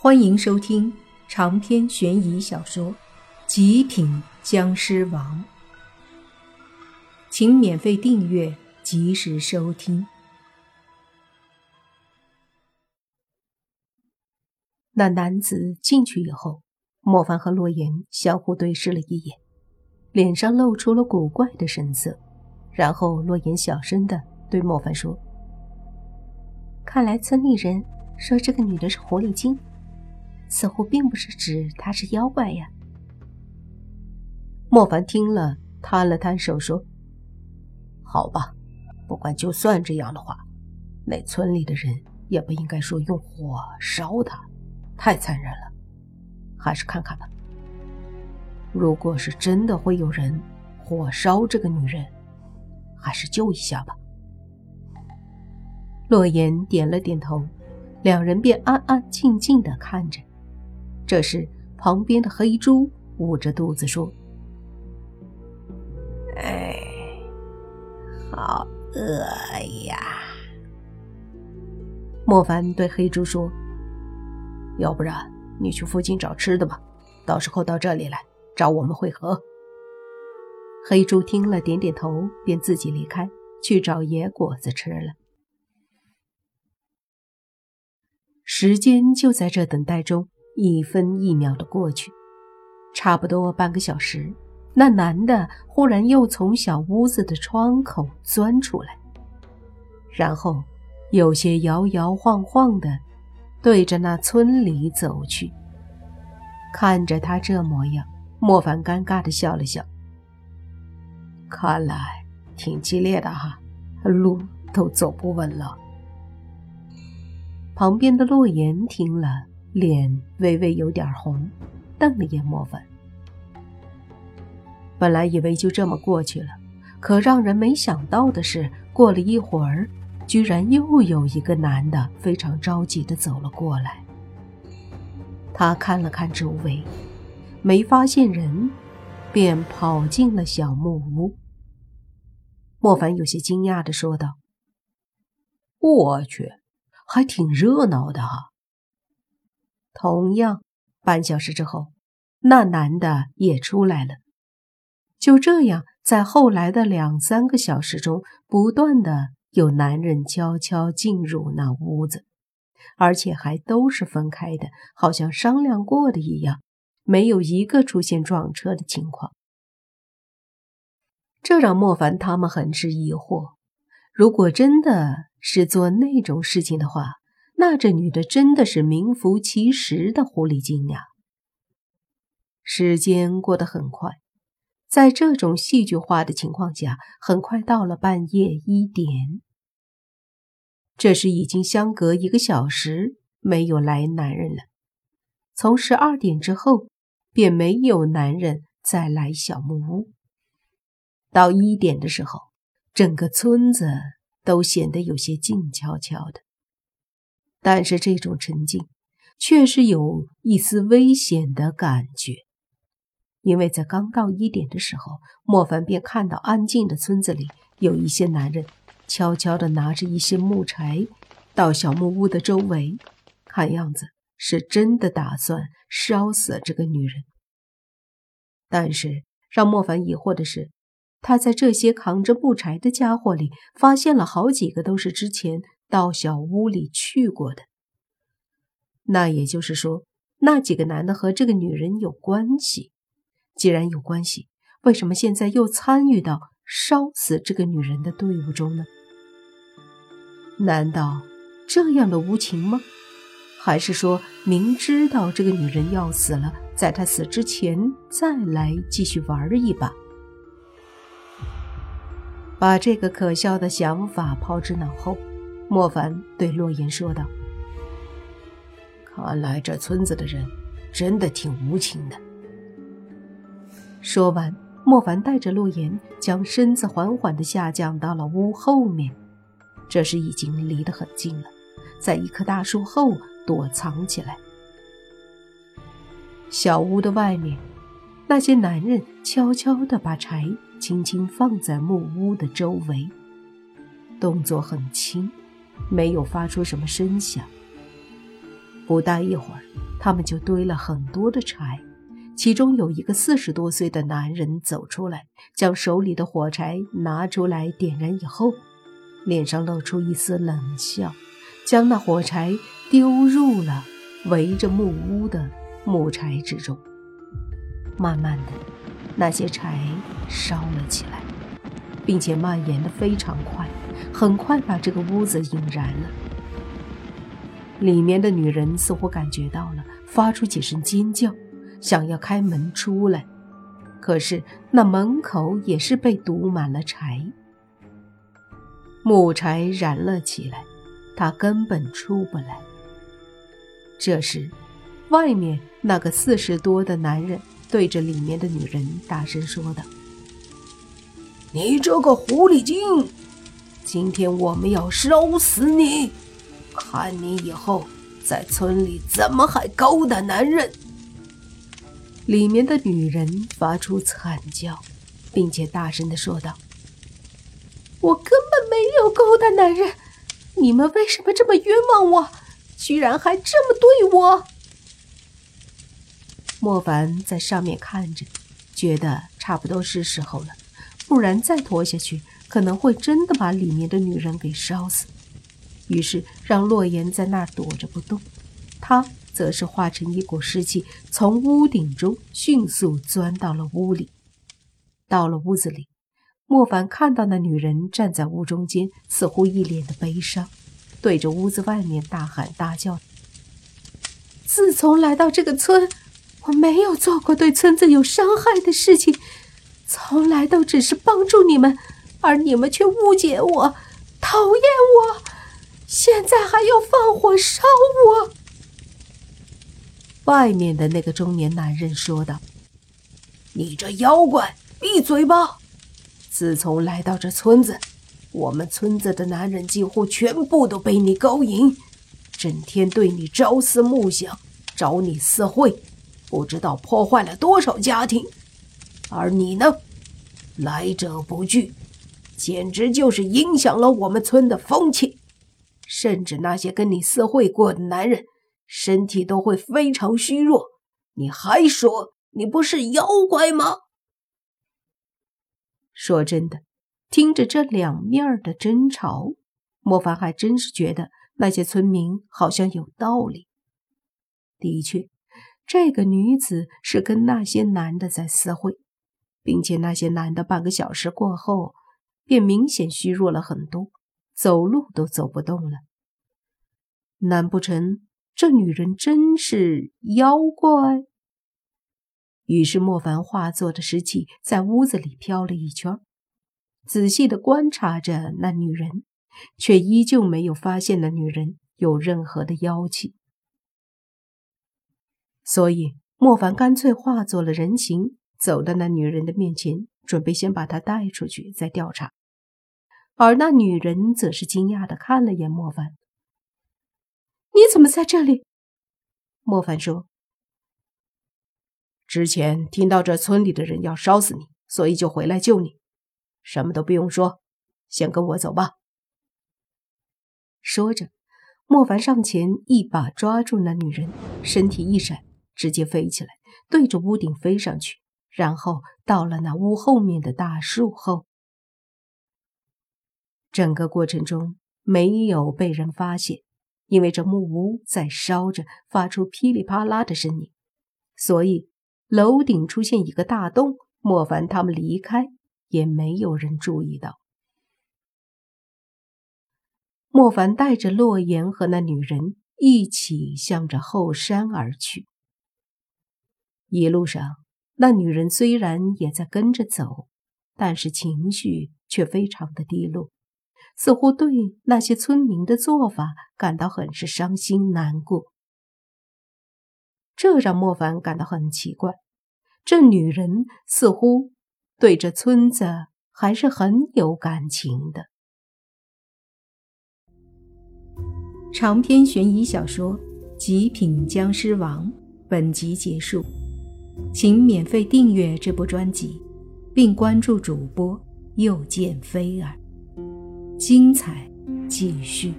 欢迎收听长篇悬疑小说《极品僵尸王》，请免费订阅，及时收听。那男子进去以后，莫凡和洛言相互对视了一眼，脸上露出了古怪的神色。然后洛言小声的对莫凡说：“看来村里人说这个女的是狐狸精。”似乎并不是指他是妖怪呀。莫凡听了，摊了摊手说：“好吧，不管就算这样的话，那村里的人也不应该说用火烧他，太残忍了。还是看看吧。如果是真的会有人火烧这个女人，还是救一下吧。”洛言点了点头，两人便安安静静的看着。这时，旁边的黑猪捂着肚子说：“哎，好饿呀！”莫凡对黑猪说：“要不然你去附近找吃的吧，到时候到这里来找我们会合。”黑猪听了，点点头，便自己离开去找野果子吃了。时间就在这等待中。一分一秒的过去，差不多半个小时，那男的忽然又从小屋子的窗口钻出来，然后有些摇摇晃晃的对着那村里走去。看着他这模样，莫凡尴尬的笑了笑。看来挺激烈的哈，路都走不稳了。旁边的洛言听了。脸微微有点红，瞪了眼莫凡。本来以为就这么过去了，可让人没想到的是，过了一会儿，居然又有一个男的非常着急的走了过来。他看了看周围，没发现人，便跑进了小木屋。莫凡有些惊讶的说道：“我去，还挺热闹的哈。”同样，半小时之后，那男的也出来了。就这样，在后来的两三个小时中，不断的有男人悄悄进入那屋子，而且还都是分开的，好像商量过的一样，没有一个出现撞车的情况。这让莫凡他们很是疑惑：如果真的是做那种事情的话，那这女的真的是名副其实的狐狸精呀！时间过得很快，在这种戏剧化的情况下，很快到了半夜一点。这时已经相隔一个小时没有来男人了。从十二点之后，便没有男人再来小木屋。到一点的时候，整个村子都显得有些静悄悄的。但是这种沉静，却是有一丝危险的感觉，因为在刚到一点的时候，莫凡便看到安静的村子里有一些男人悄悄地拿着一些木柴到小木屋的周围，看样子是真的打算烧死这个女人。但是让莫凡疑惑的是，他在这些扛着木柴的家伙里发现了好几个都是之前。到小屋里去过的，那也就是说，那几个男的和这个女人有关系。既然有关系，为什么现在又参与到烧死这个女人的队伍中呢？难道这样的无情吗？还是说明知道这个女人要死了，在她死之前再来继续玩一把？把这个可笑的想法抛之脑后。莫凡对洛言说道：“看来这村子的人真的挺无情的。”说完，莫凡带着洛言将身子缓缓地下降到了屋后面。这时已经离得很近了，在一棵大树后躲藏起来。小屋的外面，那些男人悄悄地把柴轻轻放在木屋的周围，动作很轻。没有发出什么声响。不大一会儿，他们就堆了很多的柴。其中有一个四十多岁的男人走出来，将手里的火柴拿出来点燃以后，脸上露出一丝冷笑，将那火柴丢入了围着木屋的木柴之中。慢慢的，那些柴烧了起来，并且蔓延的非常快，很快把这个屋子引燃了。里面的女人似乎感觉到了，发出几声尖叫。想要开门出来，可是那门口也是被堵满了柴，木柴燃了起来，她根本出不来。这时，外面那个四十多的男人对着里面的女人大声说道：“你这个狐狸精，今天我们要烧死你，看你以后在村里怎么还勾搭男人！”里面的女人发出惨叫，并且大声的说道：“我根本没有勾搭男人，你们为什么这么冤枉我？居然还这么对我！”莫凡在上面看着，觉得差不多是时候了，不然再拖下去，可能会真的把里面的女人给烧死。于是让洛言在那儿躲着不动，他。则是化成一股湿气，从屋顶中迅速钻到了屋里。到了屋子里，莫凡看到那女人站在屋中间，似乎一脸的悲伤，对着屋子外面大喊大叫：“自从来到这个村，我没有做过对村子有伤害的事情，从来都只是帮助你们，而你们却误解我，讨厌我，现在还要放火烧我！”外面的那个中年男人说道：“你这妖怪，闭嘴吧！自从来到这村子，我们村子的男人几乎全部都被你勾引，整天对你朝思暮想，找你私会，不知道破坏了多少家庭。而你呢，来者不拒，简直就是影响了我们村的风气，甚至那些跟你私会过的男人。”身体都会非常虚弱，你还说你不是妖怪吗？说真的，听着这两面的争吵，莫凡还真是觉得那些村民好像有道理。的确，这个女子是跟那些男的在私会，并且那些男的半个小时过后便明显虚弱了很多，走路都走不动了。难不成？这女人真是妖怪。于是莫凡化作的尸气在屋子里飘了一圈，仔细的观察着那女人，却依旧没有发现那女人有任何的妖气。所以莫凡干脆化作了人形，走到那女人的面前，准备先把她带出去再调查。而那女人则是惊讶的看了眼莫凡。你怎么在这里？莫凡说：“之前听到这村里的人要烧死你，所以就回来救你。什么都不用说，先跟我走吧。”说着，莫凡上前一把抓住那女人，身体一闪，直接飞起来，对着屋顶飞上去，然后到了那屋后面的大树后。整个过程中没有被人发现。因为这木屋在烧着，发出噼里啪啦的声音，所以楼顶出现一个大洞。莫凡他们离开，也没有人注意到。莫凡带着洛言和那女人一起向着后山而去。一路上，那女人虽然也在跟着走，但是情绪却非常的低落。似乎对那些村民的做法感到很是伤心难过，这让莫凡感到很奇怪。这女人似乎对这村子还是很有感情的。长篇悬疑小说《极品僵尸王》本集结束，请免费订阅这部专辑，并关注主播又见菲儿。精彩继续。